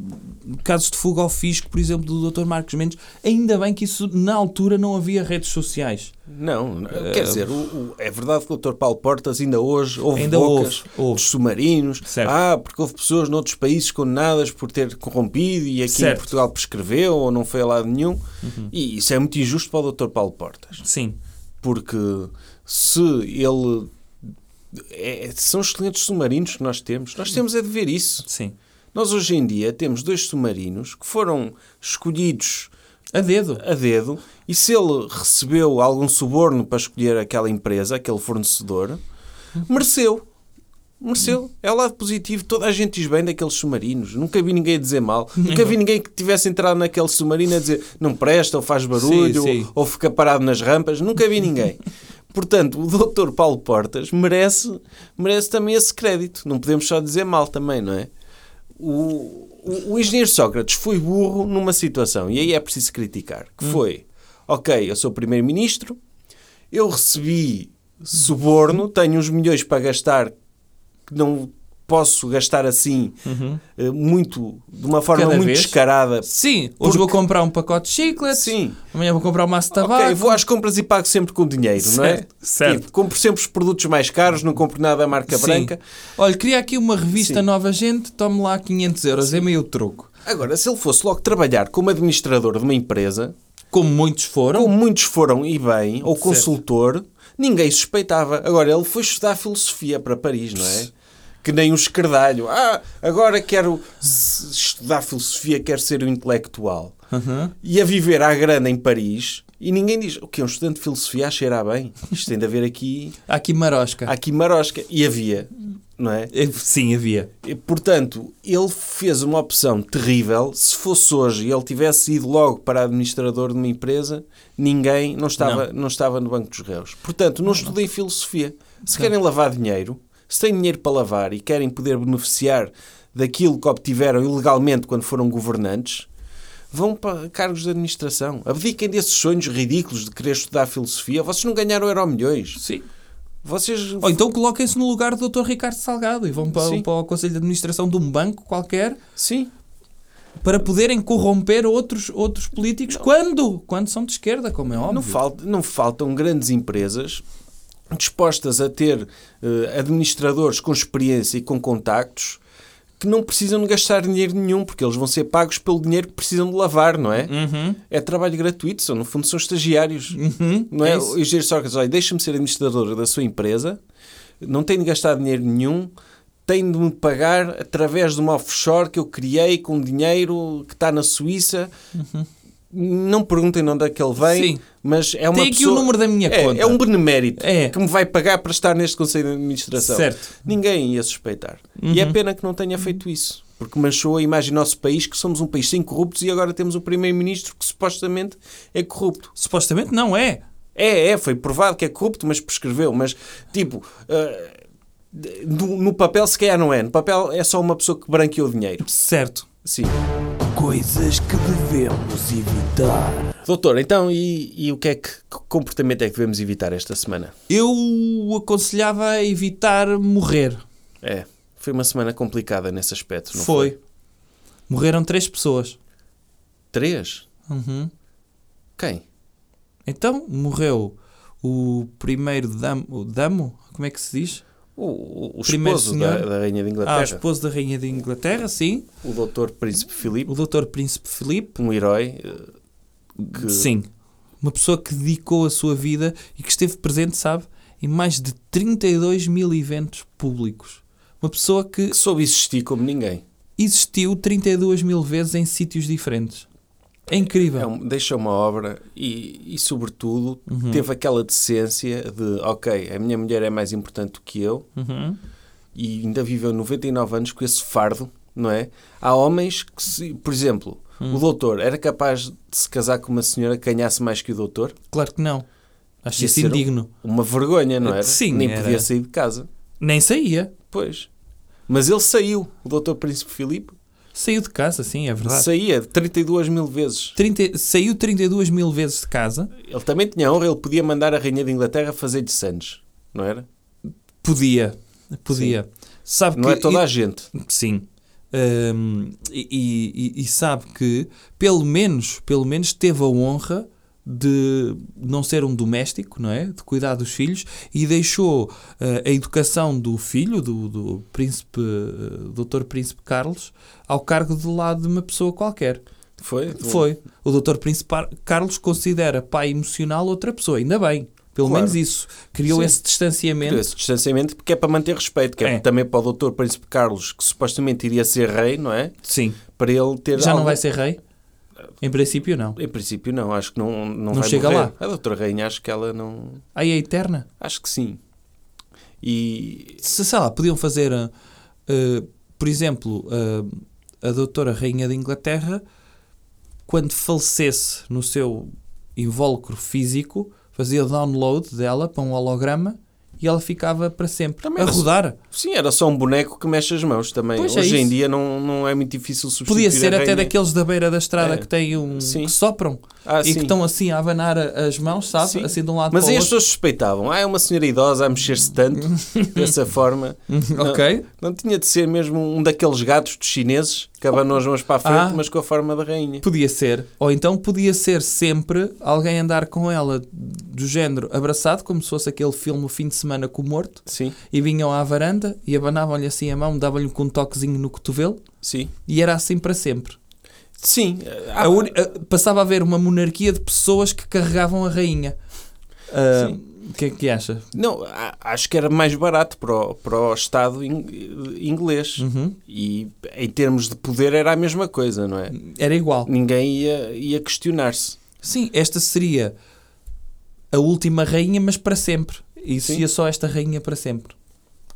caso de fuga ao fisco, por exemplo, do Dr. Marcos Mendes, ainda bem que isso na altura não havia redes sociais. Não, não, quer dizer, o- o- é verdade que o Dr. Paulo Portas ainda hoje houve Ainda bocas houve, houve. dos submarinos. Certo. Ah, porque houve pessoas noutros países condenadas por ter corrompido e aqui Certo. Uhum. em Portugal prescreveu ou não foi a lado nenhum. E isso é muito injusto para o Dr. Paulo Portas. Sim. Porque se ele... é- são excelentes submarinos que nós temos. Nós temos é de ver isso. Sim. Nós hoje em dia temos dois submarinos que foram escolhidos A dedo. a dedo e se ele recebeu algum suborno para escolher aquela empresa, aquele fornecedor, mereceu. Mereceu. É o lado positivo. Toda a gente diz bem daqueles submarinos. Nunca vi ninguém dizer mal. Nunca vi ninguém que tivesse entrado naquele submarino a dizer não presta, ou faz barulho, Sim, sim. Ou, ou fica parado nas rampas. Nunca vi ninguém. Portanto, o Dr. Paulo Portas merece, merece também esse crédito. Não podemos só dizer mal também, não é? O, o, o engenheiro Sócrates foi burro numa situação, e aí é preciso criticar, que foi, ok, eu sou primeiro-ministro, eu recebi suborno, tenho uns milhões para gastar que não posso gastar assim eh, muito, de uma forma Cada muito vez? descarada. Sim, hoje Porque- vou comprar um pacote de chicletes, Sim. amanhã vou comprar um maço de tabaco. Vou às compras e pago sempre com dinheiro, não é? Certo, certo. Tipo, compro sempre os produtos mais caros, não compro nada da marca Sim. branca. Olha, queria aqui uma revista Sim. Nova Gente, tome lá 500 euros, é meio troco. Agora, se ele fosse logo trabalhar como administrador de uma empresa, Como muitos foram. como muitos foram e bem, ou Certo. consultor, ninguém suspeitava. Agora, ele foi estudar filosofia para Paris, não é? Que nem um escardalho. Ah, agora quero estudar filosofia, quero ser um intelectual. Uhum. E a viver à grana em Paris, e ninguém diz, o que é um estudante de filosofia a cheirar bem? Isto tem de haver aqui, Há aqui marosca. há aqui marosca. E havia, não é? Eh, Sim, havia. E, Portanto, ele fez uma opção terrível. Se fosse hoje e ele tivesse ido logo para administrador de uma empresa, ninguém não estava, não. estava no banco dos réus. Portanto, não, estudem filosofia. Se querem lavar dinheiro, se têm dinheiro para lavar e querem poder beneficiar daquilo que obtiveram ilegalmente quando foram governantes, vão para cargos de administração. Abdiquem desses sonhos ridículos de querer estudar filosofia. Vocês não ganharam euro milhões. Sim. Vocês Ou então coloquem-se no lugar do Dr. Ricardo Salgado e vão para, Sim. para o Conselho de Administração de um banco qualquer Sim, para poderem corromper outros, outros políticos quando? Quando são de esquerda, como é óbvio. Não, falta, não faltam grandes empresas dispostas a ter eh, administradores com experiência e com contactos que não precisam de gastar dinheiro nenhum, porque eles vão ser pagos pelo dinheiro que precisam de lavar, não é? Uhum. É trabalho gratuito, são, no fundo são estagiários. Uhum. Não é? isso. o engenheiro Sócrates, olha, deixa-me ser administrador da sua empresa, não tem de gastar dinheiro nenhum, tem de me pagar através de uma offshore que eu criei com dinheiro que está na Suíça. Não perguntem de onde é que ele vem, Sim. mas é uma Tem aqui pessoa... o número da minha é, conta. É um benemérito É. que me vai pagar para estar neste Conselho de Administração. Certo. Ninguém ia suspeitar. E é pena que não tenha feito isso. Porque manchou a imagem do nosso país, que somos um país sem corruptos e agora temos um primeiro-ministro que supostamente é corrupto. Supostamente não é. É, é, foi provado que é corrupto, mas prescreveu. Mas, tipo, ah, no, no papel se calhar não é. No papel é só uma pessoa que branqueou dinheiro. Certo. Sim. Coisas que devemos evitar. Doutor, então, e, e o que é que, que comportamento é que devemos evitar esta semana? Eu aconselhava a evitar morrer. É, foi uma semana complicada nesse aspecto, não foi. foi? Morreram três pessoas. Três? Uhum. Quem? Então, morreu o primeiro damo, o damo, como é que se diz? O, o, o esposo da, senhor. da Rainha de Ah, o Inglaterra. esposo da Rainha de Inglaterra, sim. o doutor Príncipe Filipe, O Dr. Príncipe Filipe, um herói eh, que... sim. Uma pessoa que dedicou a sua vida e que esteve presente, sabe, em mais de 32 mil eventos públicos. Uma pessoa que que soube existir como ninguém. existiu 32 mil vezes em sítios diferentes. É incrível. É um- deixa uma obra e, e sobretudo, Uhum. teve aquela decência de, ok, a minha mulher é mais importante do que eu Uhum. e ainda viveu 99 anos com esse fardo, não é? Há homens que, se, por exemplo, Hum. o doutor era capaz de se casar com uma senhora que ganhasse mais que o doutor? Claro que não. Acho isso ser um- indigno. Uma vergonha, não era? Sim, Nem era. podia sair de casa. Nem saía. Pois. Mas ele saiu, o doutor Príncipe Filipe, Saiu de casa, sim, é verdade. saía 32 mil vezes. 30 saiu 32 mil vezes de casa. Ele também tinha honra, ele podia mandar a Rainha de Inglaterra fazer-lhe sandes, não era? Podia. Podia. Sabe Não que é toda a gente. Sim. Hum, e, e- e sabe que pelo menos, pelo menos teve a honra de não ser um doméstico, não é? De cuidar dos filhos e deixou eh, a educação do filho, do, do príncipe, uh, Dr. Príncipe Carlos, ao cargo de lado de uma pessoa qualquer. Foi? Foi. O Dr. Príncipe Carlos considera pai emocional outra pessoa, ainda bem. Pelo Claro. menos isso. Criou Sim. esse distanciamento. Esse distanciamento porque é para manter respeito, que é, É. também para o doutor Príncipe Carlos, que supostamente iria ser rei, não é? Sim. Para ele ter Já não algo- vai ser rei? Em princípio, não. Em princípio não, acho que não, não, Não vai chega morrer. lá. A doutora Rainha acho que ela não... Aí é eterna? Acho que sim. E... Se, sei lá, podiam fazer, uh, uh, por exemplo, uh, a doutora Rainha da Inglaterra, quando falecesse no seu invólucro físico, fazia download dela para um holograma e ela ficava para sempre Também a rodar. Sim, era só um boneco que mexe as mãos também. Pois é Hoje em isso. dia não, não é muito difícil substituir Podia ser até daqueles da beira da estrada É. que têm um Sim. que sopram Ah, e sim. que estão assim a abanar as mãos, sabe? Sim. Assim de um lado Mas para aí o as outro. pessoas suspeitavam. Ah, é uma senhora idosa a mexer-se tanto, dessa forma. ok. Não tinha de ser mesmo um daqueles gatos dos chineses que abanam as mãos para a frente, Ah. mas com a forma da rainha. Podia ser. Ou então podia ser sempre alguém andar com ela do género abraçado, como se fosse aquele filme O Fim de Semana com o Morto, Sim, e vinham à varanda e abanavam-lhe assim a mão, davam-lhe com um toquezinho no cotovelo, sim. e era assim para sempre. Sim. A uni- a- passava a haver uma monarquia de pessoas que carregavam a rainha. Ah, Sim. O que é que acha? Não, acho que era mais barato para o, para o Estado in- inglês. Uhum. E em termos de poder era a mesma coisa, não é? Era igual. Ninguém ia, ia questionar-se. Sim, esta seria a última rainha, mas para sempre. E seria só esta rainha para sempre.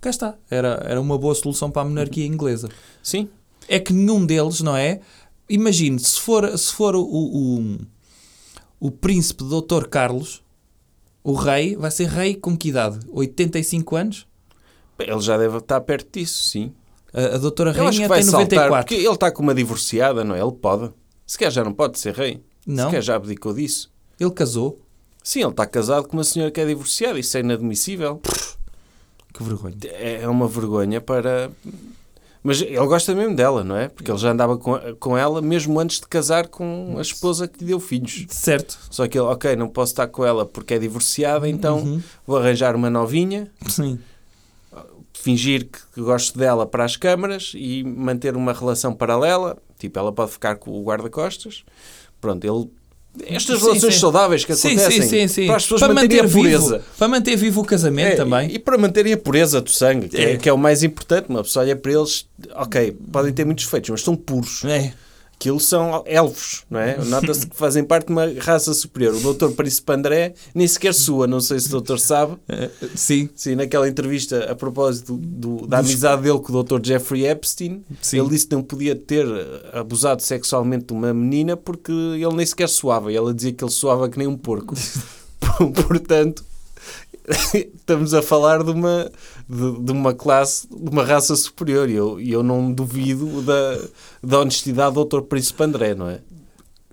Cá está. Era, era uma boa solução para a monarquia inglesa. Sim, é que nenhum deles, não é? Imagine, se for, se for o, o, o príncipe Dr. Carlos, o rei, vai ser rei com que idade? 85 anos? ele já deve estar perto disso, sim. A, a doutora Eu rainha vai tem saltar, 94. porque ele está com uma divorciada, não é? Ele pode. Se calhar já não pode ser rei. Não, Se calhar já abdicou disso. ele casou. Sim, ele está casado com uma senhora que é divorciada. Isso é inadmissível. Que vergonha. É uma vergonha para... Mas ele gosta mesmo dela, não é? Porque ele já andava com, com ela mesmo antes de casar com a esposa que lhe deu filhos. Certo. Só que ele, ok, não posso estar com ela porque é divorciada, então Uhum. vou arranjar uma novinha, Sim. fingir que, que gosto dela para as câmaras e manter uma relação paralela. Tipo, ela pode ficar com o guarda-costas. Pronto, ele... Estas relações sim. saudáveis que Sim, acontecem para as pessoas para manterem manter a pureza. vivo, para manter vivo o casamento É, também. E, para manterem a pureza do sangue, que é. É. que é o mais importante. Uma pessoa olha para eles, ok, podem ter muitos defeitos, mas estão puros. É. Aquilo são elfos, não é? Nota-se que fazem parte de uma raça superior. O doutor Príncipe André nem sequer sua, não sei se o doutor sabe. Eh, sim, Sim, naquela entrevista a propósito do- da amizade dele com o Dr. Jeffrey Epstein, Sim. ele disse que não podia ter abusado sexualmente de uma menina porque ele nem sequer suava. E ela dizia que ele suava que nem um porco. Portanto, estamos a falar de uma, de, de uma classe, de uma raça superior. E eu, eu não duvido da, da honestidade do Dr. Príncipe André, não é?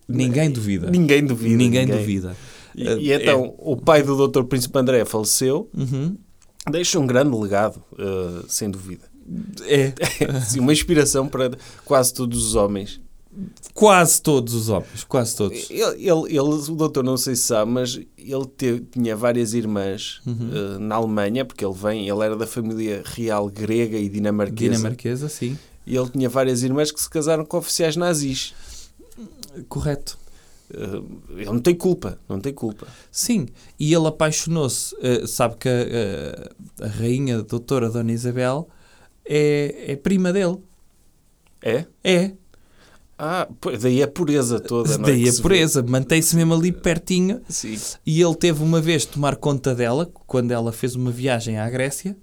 ninguém duvida. Ninguém duvida. Ninguém duvida. E, Eh, e então, o pai do Dr. Príncipe André faleceu. Uhum. Deixa um grande legado, eh, sem dúvida. É, Sim, uma inspiração para quase todos os homens. Quase todos os homens, quase todos. Ele, ele, ele- o doutor não sei se sabe, mas ele te- tinha várias irmãs Uhum. eh, na Alemanha, porque ele vem, ele era da família real grega e dinamarquesa. Dinamarquesa, sim. E ele tinha várias irmãs que se casaram com oficiais nazis. Correto. Eh, ele não tem culpa, não tem culpa. Sim, e ele apaixonou-se. eh, sabe que a, a- a rainha a doutora Dona Isabel é, é prima dele. É? É. Ah, daí a pureza toda. não é, Daí que a pureza. Mantém-se mesmo ali pertinho. Sim. E ele teve uma vez de tomar conta dela, quando ela fez uma viagem à Grécia,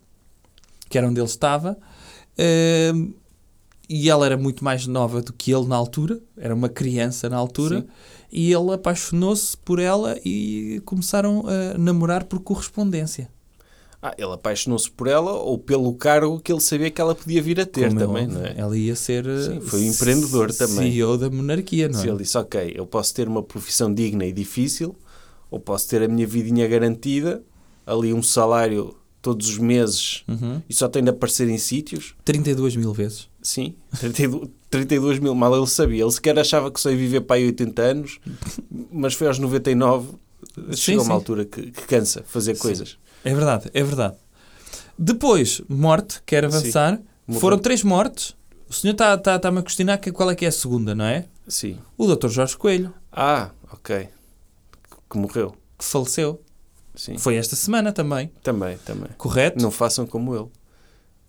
que era onde ele estava, ehm, e ela era muito mais nova do que ele na altura, era uma criança na altura, Sim. e ele apaixonou-se por ela e começaram a namorar por correspondência. Ah, ele apaixonou-se por ela ou pelo cargo que ele sabia que ela podia vir a ter Como é também, não é? Ela ia ser eh, Sim, foi um empreendedor também. CEO da monarquia, não Se é? ele disse, ok, eu posso ter uma profissão digna e difícil, ou posso ter a minha vidinha garantida, ali um salário todos os meses Uhum. e só tem de aparecer em sítios. 32 mil vezes. Sim, 32, 32 mil, mal ele sabia. Ele sequer achava que só ia viver para aí 80 anos, mas foi aos 99, Sim, chega a sim. uma altura que, que cansa fazer coisas. É verdade, é verdade. Depois, morte, quero Sim. avançar. Morreu. Foram três mortes. O senhor está tá, tá-me a questionar que, qual é que é a segunda, não é? Sim. O Dr. Jorge Coelho, Ah, ok. Que morreu. que faleceu. Sim. Foi esta semana também, Também, também. correto? Não façam como ele.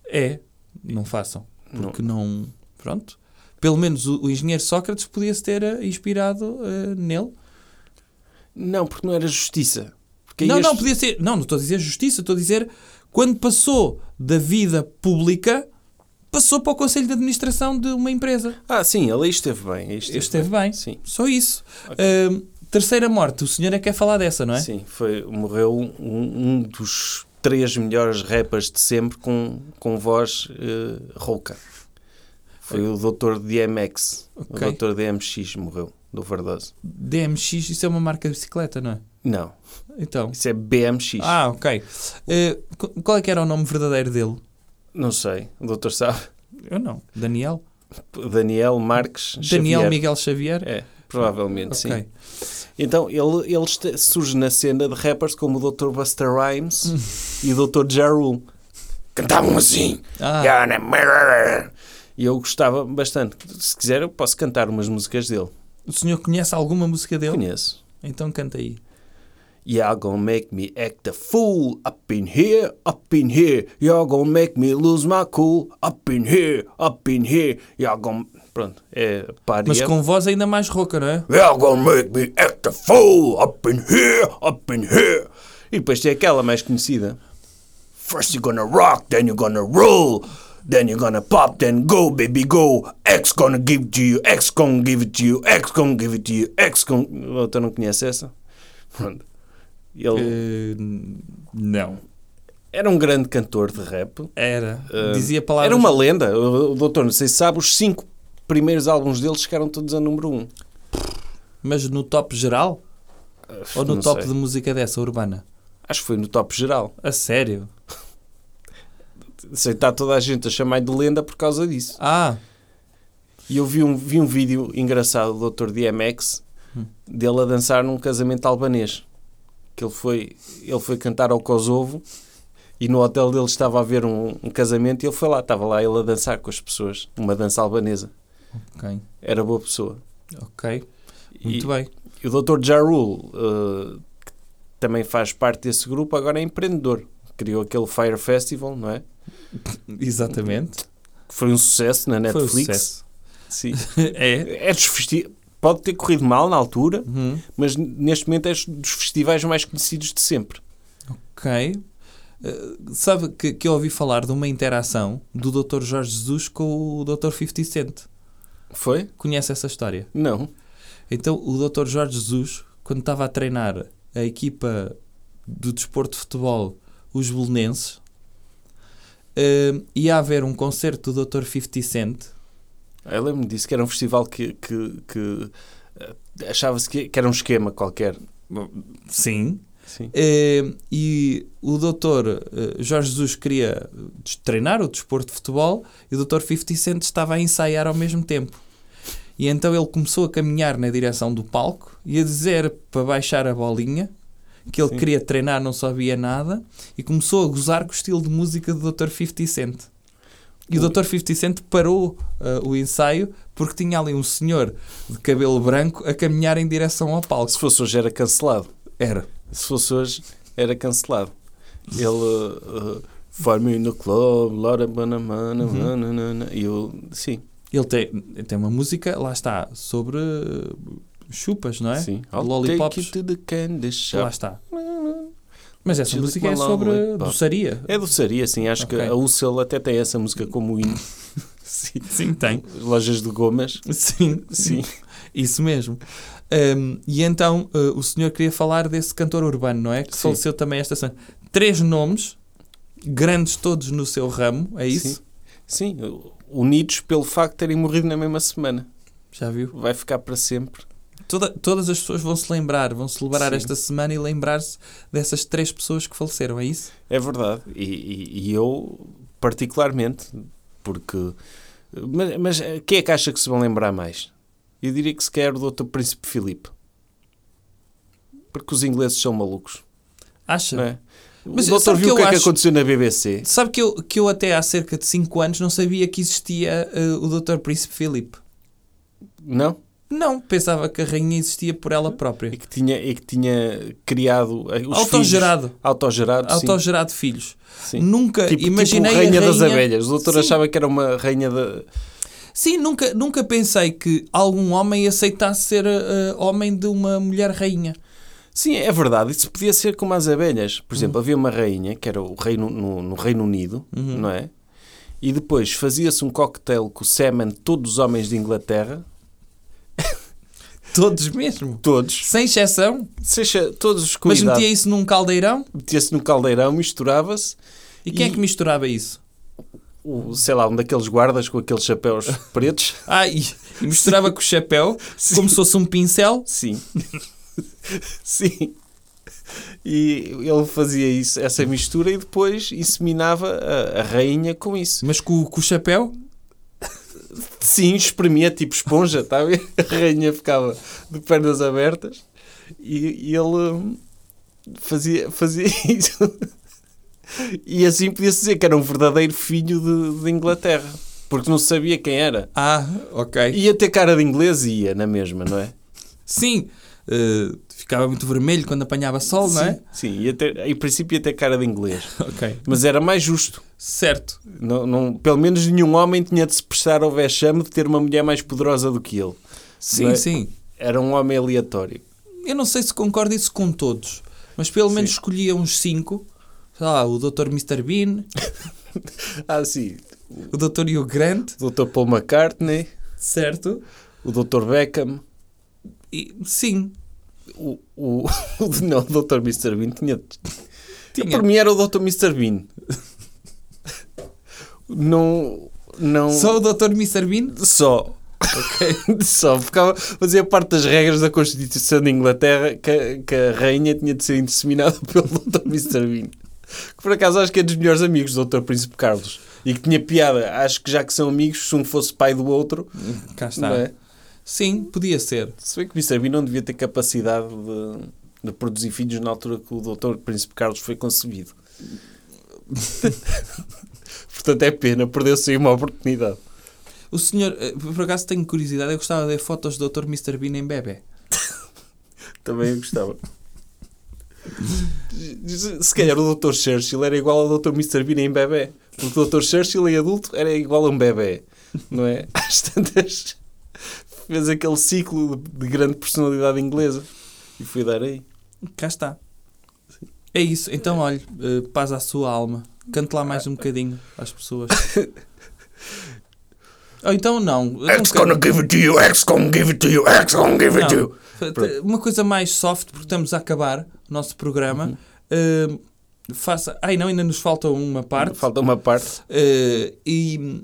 É, não façam. Não. Porque não... Pronto. Pelo menos o, o engenheiro Sócrates podia-se ter eh, inspirado eh, nele. Não, porque não era justiça. Porque não, este- não, podia ser... Não, não estou a dizer justiça, estou a dizer quando passou da vida pública, passou para o Conselho de Administração de uma empresa. Ah, sim, ele aí esteve bem. aí esteve, Esteve bem. Sim. Só isso. Ahm, terceira morte. O senhor é que quer falar dessa, não é? Sim, foi, morreu um, um dos três melhores rappers de sempre com, com voz eh, rouca. Foi o Dr. DMX. Ok. O Dr. DMX morreu, do overdose. DMX, isso é uma marca de bicicleta, não é? Não, Então. isso é BMX. Ah, ok. Qu- qual é que era o nome verdadeiro dele? Não sei, o doutor sabe. Eu não. Daniel? Daniel Marques Daniel Xavier. Miguel Xavier? É, provavelmente, sim. Ok. Então, ele, ele surge na cena de rappers como o Dr. Buster Rhymes e o Dr. Ja Rule. Cantavam assim. Ah, E eu gostava bastante. Se quiser, eu posso cantar umas músicas dele. o senhor conhece alguma música dele? Conheço. Então canta aí. Y'all gonna make me act a fool up in here, up in here. Y'all gonna make me lose my cool up in here, up in here. Y'all gonna... Pronto, é paria. Mas com voz ainda mais rouca, não é? Y'all gonna make me act a fool up in here, up in here. E depois tem aquela mais conhecida. First you're gonna rock, then you're gonna roll. Then you're gonna pop, then go, baby, go. X gonna give it to you, X gonna give it to you, X gonna give it to you, X gonna... Outra não conhece essa? Pronto. Ele Eh, não. era um grande cantor de rap. Era. Uh, Dizia palavras... Era uma lenda. O, o doutor, não sei se sabe, os cinco primeiros álbuns dele chegaram todos a número um. Mas no top geral? Ou no top sei. de música dessa, urbana? Acho que foi no top geral. A sério? Sei, está toda a gente a chamar de lenda por causa disso. Ah, E eu vi um, vi um vídeo engraçado do Dr. DMX dele a dançar num casamento albanês. Que ele foi, ele foi cantar ao Kosovo e no hotel dele estava a haver um, um casamento e ele foi lá, estava lá ele a dançar com as pessoas, uma dança albanesa. ok. Era boa pessoa. Ok. Muito e, bem. e o Dr. Ja Rule, eh, que também faz parte desse grupo, agora é empreendedor. Criou aquele Fire Festival, não é? Exatamente. Foi um sucesso na Foi um Netflix. sucesso. Sim. é. É dos. Pode ter corrido mal na altura, Uhum. mas neste momento é dos festivais mais conhecidos de sempre. Ok. Uh, sabe que, que eu ouvi falar de uma interação do Dr. Jorge Jesus com o Dr. 50 Cent. Foi? Conhece essa história? Não. Então, o Dr. Jorge Jesus, quando estava a treinar a equipa do desporto de futebol, os belenenses, uh, ia haver um concerto do Dr. 50 Cent. Eu lembro-me disso, que era um festival que, que, que eh, achava-se que, que era um esquema qualquer. Sim. Sim. Uh, e o Dr. uh, Jorge Jesus queria treinar o desporto de futebol e o Dr. 50 Cent estava a ensaiar ao mesmo tempo. E então ele começou a caminhar na direção do palco e a dizer para baixar a bolinha que ele Sim. queria treinar, não sabia nada e começou a gozar com o estilo de música do Dr. 50 Cent. E o. Dr. 50 Cent parou uh, o ensaio porque tinha ali um senhor de cabelo branco a caminhar em direção ao palco. Se fosse hoje era cancelado. Era. Se fosse hoje era cancelado. Ele uh, for-me no club, Laura Banamana, Uhum. e eu, sim, Ele tem, tem uma música, lá está, sobre uh, chupas, não é? sim. Lollipops. take you to the candy Lá está. Mas essa música é sobre lollipop. doçaria. É doçaria, sim. Acho Ok. que a Ucel até tem essa música como hino. sim. Sim, tem. Lojas de gomas. Sim, Sim. Isso mesmo. Um, e então uh, o senhor queria falar desse cantor urbano, não é? Que Sim. faleceu também esta semana. Três nomes, grandes todos no seu ramo, é isso? Sim. Sim. Unidos pelo facto de terem morrido na mesma semana. Já viu? Vai ficar para sempre. Toda- todas as pessoas vão se lembrar, vão celebrar Sim. esta semana e lembrar-se dessas três pessoas que faleceram, é isso? É verdade. E, e- e eu, particularmente, porque. Mas, mas quem é que acha que se vão lembrar mais? Eu diria que se quer o Dr. Príncipe Filipe. Porque os ingleses são malucos. Acha? Não é? Mas o doutor viu que o que é que acho- aconteceu na BBC? Sabe que eu, que eu até há cerca de 5 anos não sabia que existia uh, o Dr. Príncipe Filipe. Não? Não, pensava que a rainha existia por ela E própria. que tinha, e que tinha criado eh, os Autogerado. filhos. Autogerado. sim. Autogerado filhos. Sim. Nunca Tipo, imaginei tipo rainha a das rainha... abelhas. O doutor Sim. achava que era uma rainha da. Sim, nunca, nunca pensei que algum homem aceitasse ser uh, homem de uma mulher rainha. Sim, é verdade. Isso podia ser como as abelhas. Por Uhum. exemplo, havia uma rainha que era o reino, no, no Reino Unido, Uhum. não é? E depois fazia-se um cocktail com o semen de todos os homens de Inglaterra, Todos mesmo. todos, Sem exceção. seja, todos com Mas metia isso num caldeirão. Metia-se no caldeirão, misturava-se, E quem E- é que misturava isso? o, sei lá, um daqueles guardas com aqueles chapéus pretos. Ah, e, e misturava com o chapéu, como se fosse um pincel. Sim. Sim. E ele fazia isso, essa mistura e depois inseminava a, a rainha com isso. Mas com, com o chapéu? Sim, espremia tipo esponja, está a rainha ficava de pernas abertas e, e ele hum, fazia, fazia isso. E assim podia-se dizer que era um verdadeiro filho de, de Inglaterra, porque não se sabia quem era. Ah, ok. Ia ter cara de inglês e ia na mesma, não é? Sim. uh, ficava muito vermelho quando apanhava sol, não é? Sim, sim ia ter, em princípio ia ter cara de inglês. Ok. Mas era mais justo. Certo. Não, não, pelo menos nenhum homem tinha de se prestar ao vexame de ter uma mulher mais poderosa do que ele. Sim, Não é? sim. Era um homem aleatório. Eu não sei se concordo isso com todos, mas pelo menos Sim. escolhia uns cinco. Sei lá, o Dr. Mr. Bean, Ah, sim. o Dr. Hugh Grant, O Dr. Paul McCartney, certo? o Dr. Beckham, E, sim, o, o, não, o Dr. Mr. Bean tinha. tinha. Para mim era o Dr. Mr. Bean. Não. Não. Só o Dr. Mr. Bean? Só. Só. Ficava, fazia parte das regras da Constituição de Inglaterra que, a- que a rainha tinha de ser inseminada pelo Dr. Mr. Bean. Que por acaso acho que é dos melhores amigos do Dr. Príncipe Carlos. E que tinha piada. Acho que já que são amigos, se um fosse pai do outro. Cá está. Não é? Sim, podia ser. Se bem que o Mr. Bean não devia ter capacidade de, de produzir filhos na altura que o Dr. Príncipe Carlos foi concebido. Portanto, é pena, perdeu-se aí uma oportunidade. O senhor, eh, por acaso tenho curiosidade, eu gostava de ver fotos do Dr. Mr. Bean em bebê. Também eu gostava. Se calhar o Dr. Churchill era igual ao Dr. Mr. Bean em bebê. Porque o Dr. Churchill em adulto era igual a um bebê. Não é? Às tantas. Fez aquele ciclo de grande personalidade inglesa. E fui dar aí. Cá está. É isso. Então, olhe, eh, paz à sua alma. Cante lá mais um bocadinho às pessoas. Ou então, não. X gonna give it to you, X gonna give it to you, X gonna give it to you. Uma coisa mais soft, porque estamos a acabar o nosso programa. Uhum. Eh, faça. Ai, não, ainda nos falta uma parte. Falta uma parte. Eh, e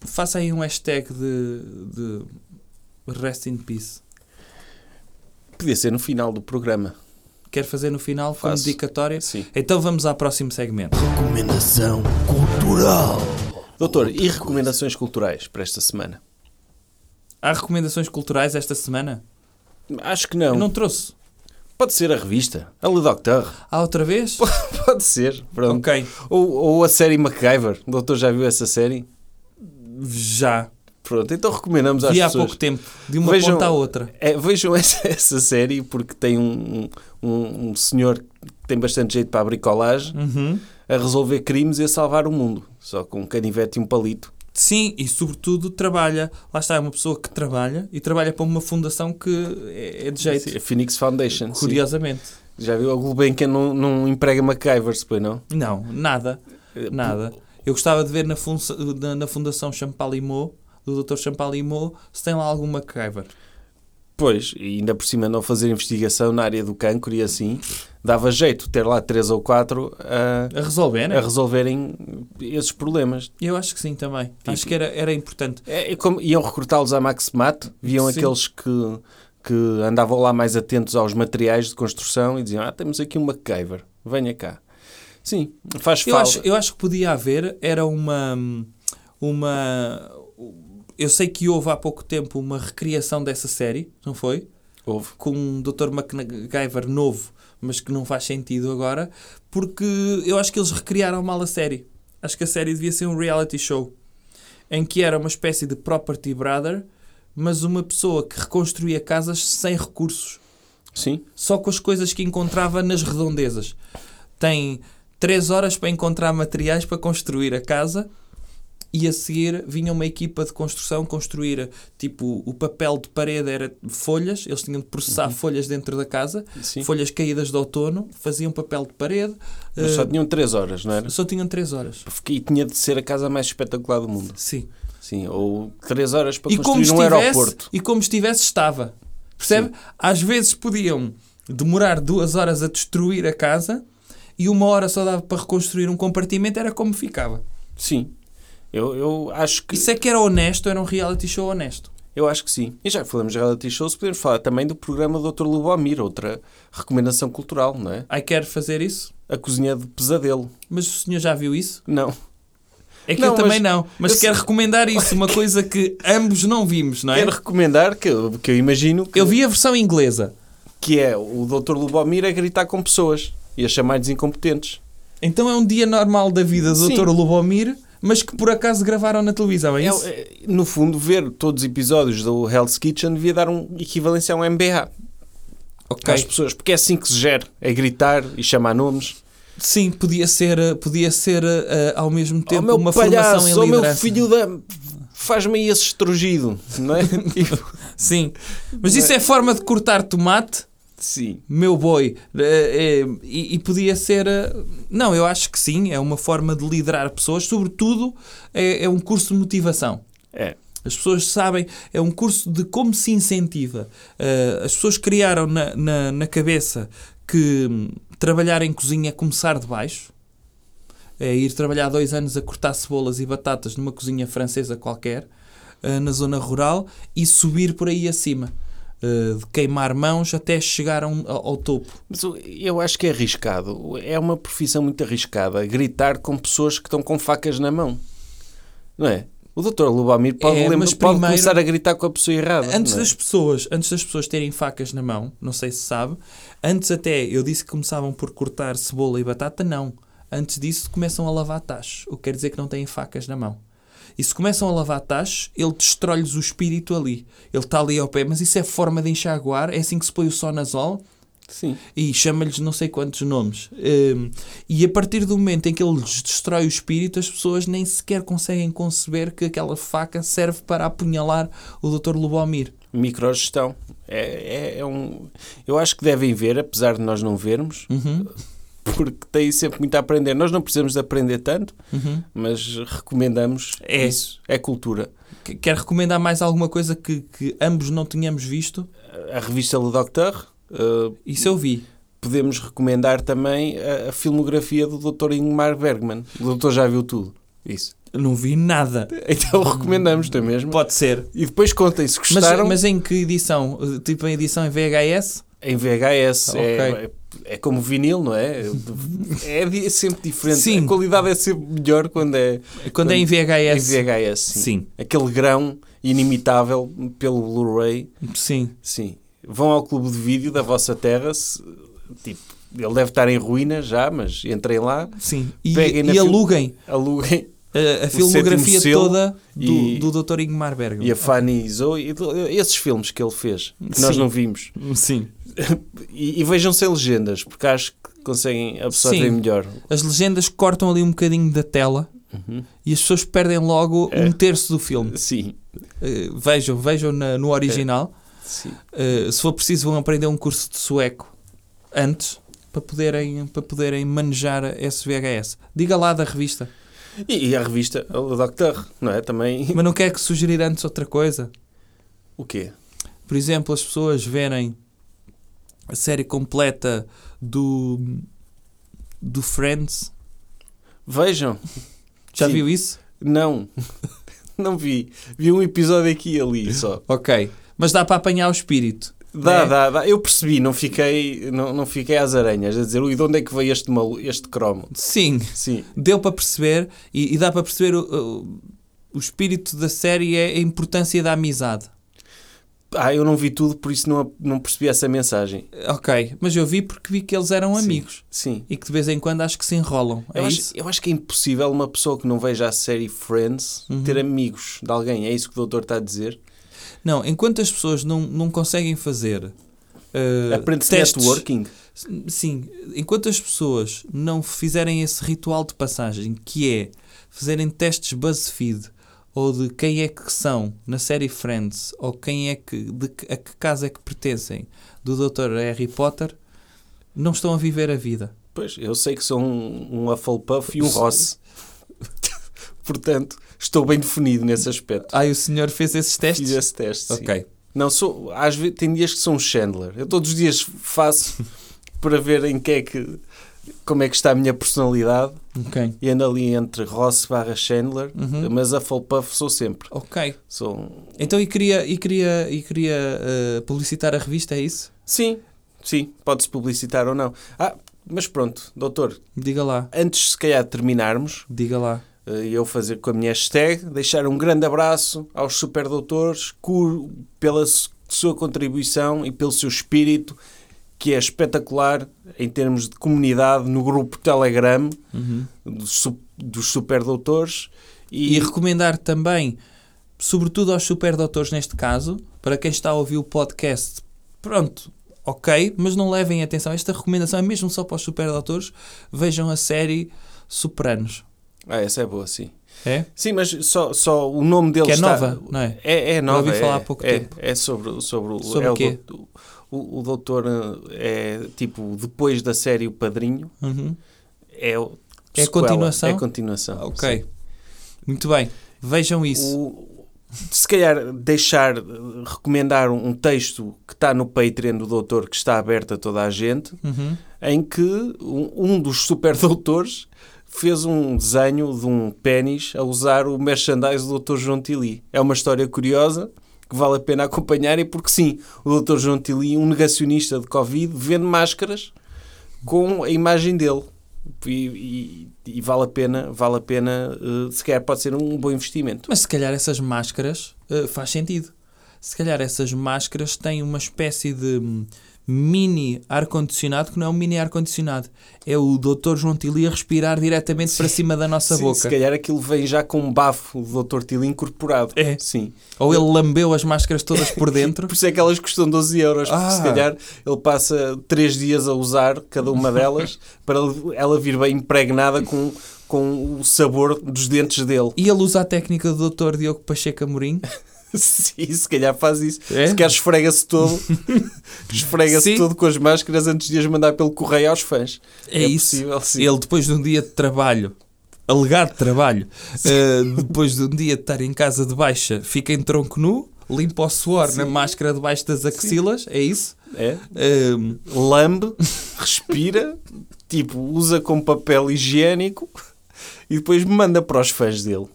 faça aí um hashtag de, de Rest in Peace. Podia ser no final do programa. Quer fazer no final como Faço. dedicatória? Sim. Então vamos ao próximo segmento. Recomendação cultural. Doutor, e recomendações culturais para esta semana? Há recomendações culturais esta semana? Acho que não. Eu não trouxe. Pode ser a revista. A Le Docteur. Há outra vez? Pode ser. Pronto. ok. Ou, ou a série MacGyver. O doutor já viu essa série? Já. Pronto, então recomendamos às Vi há pessoas. pouco tempo. De uma Vejam- ponta à outra. É, vejam essa, essa série porque tem um, um, um senhor que tem bastante jeito para a bricolagem Uhum. a resolver crimes e a salvar o mundo. Só com um canivete e um palito. Sim, e sobretudo trabalha. Lá está, é uma pessoa que trabalha e trabalha para uma fundação que é é de jeito. Sim, a Phoenix Foundation. sim. Curiosamente. Já viu? A Gulbenkian não, não emprega MacGyvers, pois não? Não, nada. Nada. Eu gostava de ver na, na, na Fundação Champalimau, do Dr. Champalimau, se tem lá algum MacGyver. Pois, e ainda por cima não fazer investigação na área do cancro e assim, dava jeito ter lá três ou quatro a, A resolver, né? a resolverem esses problemas. Eu acho que sim também. Tipo- Acho que era, era importante. É, é como iam recrutá-los à Maximat, viam Sim. aqueles que, que andavam lá mais atentos aos materiais de construção e diziam: Ah, temos aqui um MacGyver, venha cá. Sim, faz Eu falta. acho, eu acho que podia haver, era uma. uma eu sei que houve há pouco tempo uma recriação dessa série, não foi? Houve. Com um Dr. MacGyver novo, mas que não faz sentido agora, porque eu acho que eles recriaram mal a série. Acho que a série devia ser um reality show em que era uma espécie de property brother, mas uma pessoa que reconstruía casas sem recursos Sim, só com as coisas que encontrava nas redondezas. Tem 3 horas para encontrar materiais para construir a casa e a seguir vinha uma equipa de construção construir tipo o papel de parede era folhas, eles tinham de processar folhas dentro da casa, sim. folhas caídas de outono, faziam papel de parede, Mas eh, só tinham três horas, não era? só tinham 3 horas. E tinha de ser a casa mais espetacular do mundo. Sim. Sim, ou três horas para E como, construir um aeroporto. e como estivesse, estava. Percebe? Às vezes podiam demorar duas horas a destruir a casa e uma hora só dava para reconstruir um compartimento, era como ficava. Sim. Eu, eu acho que Isso é que era honesto, era um reality show honesto. eu acho que sim. E já que falamos de reality shows, podemos falar também do programa do Dr. Lubomir, outra recomendação cultural, não é? Ai, quer fazer isso? A cozinha de pesadelo. Mas o senhor já viu isso? Não. É que Não, eu também mas- não. Mas quero sei- recomendar isso, uma coisa que ambos não vimos, não é? Quero recomendar que, eu- que eu imagino que, Eu vi a versão inglesa. que é o Dr. Lubomir a gritar com pessoas e a chamar-lhes incompetentes. Então é um dia normal da vida do Sim. Dr. Lubomir, mas que por acaso gravaram na televisão, é É, isso? é, no fundo, ver todos os episódios do Hell's Kitchen devia dar um equivalência a um MBA ok. às pessoas, porque é assim que se gera, é gritar e chamar nomes. Sim, podia ser, eh, podia ser eh, ao mesmo oh, tempo meu uma palhaço, formação em oh, meu liderança. filho da... Faz-me aí esse estrugido, não é? Tipo, Sim, mas isso é forma de cortar tomate, sim. meu boi. Eh, eh, e, e podia ser. eh, Não, eu acho que sim, é uma forma de liderar pessoas, sobretudo é, é um curso de motivação. É. As pessoas sabem, é um curso de como se incentiva. As pessoas criaram na, na, na cabeça que hum, trabalhar em cozinha é começar de baixo. É ir trabalhar dois anos a cortar cebolas e batatas numa cozinha francesa qualquer, na zona rural, e subir por aí acima. Eh, de queimar mãos até chegar um- ao, ao topo. Mas eu- acho que é arriscado. É uma profissão muito arriscada. Gritar com pessoas que estão com facas na mão. Não é? O Dr. Lubomir pode, É, lembra- pode começar a gritar com a pessoa errada. Antes é? das pessoas, antes das pessoas terem facas na mão, não sei se sabe, antes até eu disse que começavam por cortar cebola e batata, não. Antes disso começam a lavar tachos, o que quer dizer que não têm facas na mão. E se começam a lavar tachos, ele destrói-lhes o espírito ali. Ele está ali ao pé, mas isso é forma de enxaguar, é assim que se põe o sonazol. Sim. e chama-lhes não sei quantos nomes. Hum, e a partir do momento em que ele lhes destrói o espírito, as pessoas nem sequer conseguem conceber que aquela faca serve para apunhalar o Dr. Lubomir. Microgestão. É, é, é um... Eu acho que devem ver, apesar de nós não vermos, Uhum, porque tem sempre muito a aprender. Nós não precisamos de aprender tanto, uhum. mas recomendamos É. isso. É cultura. Que- Quer recomendar mais alguma coisa que, que ambos não tínhamos visto? A revista Le Docteur. uh, Isso eu vi. podemos recomendar também a, filmografia do Dr. Ingmar Bergman. O doutor já viu tudo. Isso. Não vi nada. Então recomendamos, não é mesmo? Pode ser. E depois contem se Mas, gostaram mas em que edição? Tipo em edição em VHS? Em VHS. Ok. É, é como vinil, não é? É di- sempre diferente. Sim. A qualidade é sempre melhor quando é Quando é em em VHS? VHS. Sim. Sim. Aquele grão inimitável pelo Blu-ray. Sim. Sim. Vão ao clube de vídeo da vossa terra. se- tipo, ele deve estar em ruínas já, mas entrem lá, Sim. E, e aluguem aluguem a, a filmografia toda do, e- do Dr. Ingmar Bergman. e a Fanny Zoe, esses filmes que ele fez, que nós Sim. não vimos. Sim. E, e vejam sem legendas, porque acho que conseguem absorver Sim. melhor. As legendas cortam ali um bocadinho da tela Uhum. e as pessoas perdem logo É. um terço do filme. Sim, Eh, vejam, vejam na- no original. sim. Eh, se for preciso, vão aprender um curso de sueco antes para poderem, para poderem manejar esse VHS. Diga lá da revista. E, e a revista, o Doctor, não é? Também. Mas não quer que sugerir antes outra coisa? O quê? Por exemplo, as pessoas verem a série completa do, do Friends. Vejam. Já Sim. viu isso? Não. Não vi. Vi um episódio aqui e ali só. Ok. Mas dá para apanhar o espírito. Dá, né? dá, dá. Eu percebi, não fiquei, não, não fiquei às aranhas a dizer, ui, de onde é que veio este, malu este cromo? Sim, Sim. deu para perceber e, e dá para perceber o, o, o espírito da série é a importância da amizade. Ah, eu não vi tudo, por isso não, não percebi essa mensagem. Ok, mas eu vi porque vi que eles eram Sim. amigos Sim. e que de vez em quando acho que se enrolam. É Eu isso? acho, eu acho que é impossível uma pessoa que não veja a série Friends Uhum. ter amigos de alguém. É isso que o doutor está a dizer? Não, enquanto as pessoas não, não conseguem fazer eh, Aprende-se networking. Sim, enquanto as pessoas não fizerem esse ritual de passagem, que é fazerem testes BuzzFeed ou de quem é que são na série Friends ou quem é que de que- a que casa é que pertencem do Dr. Harry Potter, não estão a viver a vida. Pois, eu sei que sou um, um Hufflepuff e um Ross. Portanto, estou bem definido nesse aspecto. Ah, e o senhor fez esses testes? Fiz esse teste, sim. Ok. Não, sou, às vezes, tem dias que sou um Chandler. Eu todos os dias faço para ver em que é que, como é que está a minha personalidade Ok. e ando ali entre Ross barra Chandler, Uhum. mas a Hufflepuff sou sempre. Ok. Sou um- Então e queria, e queria, e queria eh, publicitar a revista, é isso? Sim, sim, pode-se publicitar ou não. Ah, mas pronto, doutor, Diga lá. antes se calhar de terminarmos, Diga lá. Eh, eu fazer com a minha hashtag, deixar um grande abraço aos superdoutores pela su- sua contribuição e pelo seu espírito, que é espetacular em termos de comunidade no grupo Telegram Uhum. dos, dos superdoutores. E E, recomendar também, sobretudo aos superdoutores neste caso, para quem está a ouvir o podcast, pronto, ok, mas não levem atenção. Esta recomendação é mesmo só para os superdoutores. Vejam a série Superanos. Ah, essa é boa, sim. É? Sim, mas só, só o nome dele Que é está... nova, não é? É, é nova. ouvi falar é, há pouco é, tempo. É sobre, sobre, o- Sobre é o quê? doutor- O, o doutor eh, é tipo, depois da série O Padrinho, Uhum. é, o- É a sequela, continuação? É a continuação. Ok. sim. Muito bem. Vejam isso. O- se calhar deixar, recomendar um, um texto que está no Patreon do doutor, que está aberto a toda a gente, Uhum. em que um, um dos super doutores fez um desenho de um pênis a usar o merchandise do Dr. João Tili. É uma história curiosa que vale a pena acompanhar e porque sim, o Dr. João Tili, um negacionista de Covid, vende máscaras com a imagem dele. E, e- e vale a pena, vale a pena, eh, se calhar pode ser um bom investimento. Mas se calhar essas máscaras eh, faz sentido. Se calhar essas máscaras têm uma espécie de hum, mini ar-condicionado que não é um mini ar-condicionado. É o Dr. João Tili a respirar diretamente para cima da nossa Sim, boca. Se calhar aquilo vem já com um bafo do Dr. Tilo incorporado. É. Sim. Ou ele lambeu as máscaras todas por dentro. Por isso é que elas custam 12 euros. Porque Ah. se calhar ele passa 3 dias a usar cada uma delas para ela vir bem impregnada com, com o sabor dos dentes dele. E ele usa a técnica do Dr. Diogo Pacheco Amorim. Sim, se calhar faz isso. É? Se calhar esfrega-se todo, esfrega-se Sim. todo com as máscaras antes de as mandar pelo correio aos fãs. É, isso. possível, sim. Ele, depois de um dia de trabalho, alegado trabalho, eh, depois de um dia de estar em casa de baixa, fica em tronco nu, limpa o suor na máscara debaixo das axilas, é isso? É? Eh, lambe, respira, tipo, usa como papel higiênico e depois manda para os fãs dele.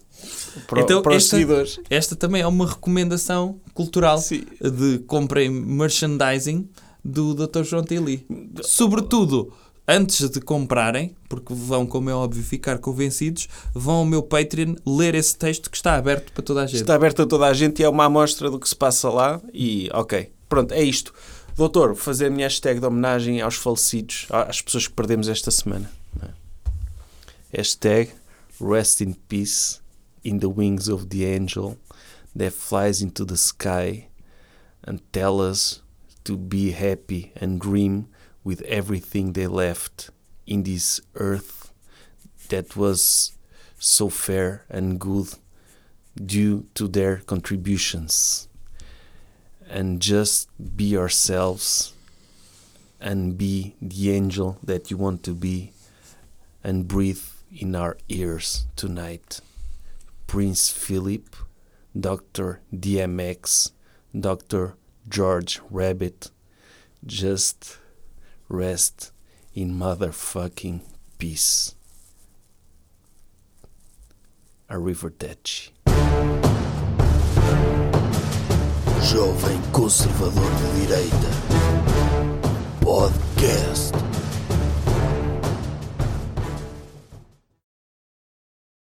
Para, Então, para os esta- seguidores. esta também é uma recomendação cultural Sim. de comprem merchandising do Dr. João Tili. Sobretudo, antes de comprarem, porque vão, como é óbvio, ficar convencidos, vão ao meu Patreon ler esse texto que está aberto para toda a gente. Está aberto a toda a gente e é uma amostra do que se passa lá. E ok, pronto, é isto. Doutor, fazer a minha hashtag de homenagem aos falecidos, às pessoas que perdemos esta semana. é? Hashtag Rest in Peace in the wings of the angel that flies into the sky and tell us to be happy and dream with everything they left in this earth that was so fair and good due to their contributions. And just be yourselves and be the angel that you want to be and breathe in our ears tonight. Prince Philip, Dr. DMX, Dr. George Rabbit. Just rest in motherfucking peace. A River Dutch. Jovem Conservador de Direita Podcast